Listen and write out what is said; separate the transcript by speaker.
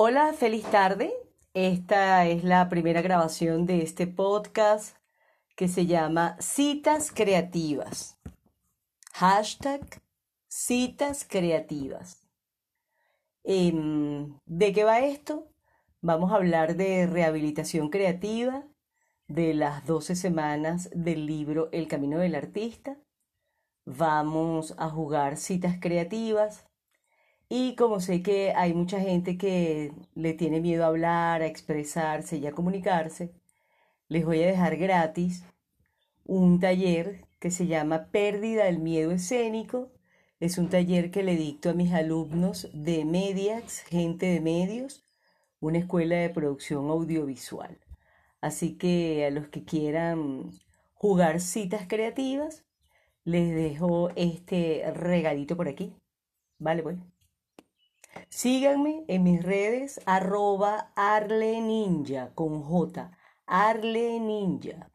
Speaker 1: Hola, feliz tarde. Esta es la primera grabación de este podcast que se llama Citas Creativas. Hashtag Citas Creativas. Em, ¿De qué va esto? Vamos a hablar de rehabilitación creativa, de las 12 semanas del libro El Camino del Artista. Vamos a jugar citas creativas, y como sé que hay mucha gente que le tiene miedo a hablar, a expresarse y a comunicarse, les voy a dejar gratis un taller que se llama Pérdida del Miedo Escénico. Es un taller que le dicto a mis alumnos de Mediax, gente de medios, una escuela de producción audiovisual. Así que a los que quieran jugar citas creativas, les dejo este regalito por aquí. Vale, pues. Síganme en mis redes arroba Arle Ninja con J. Arle Ninja.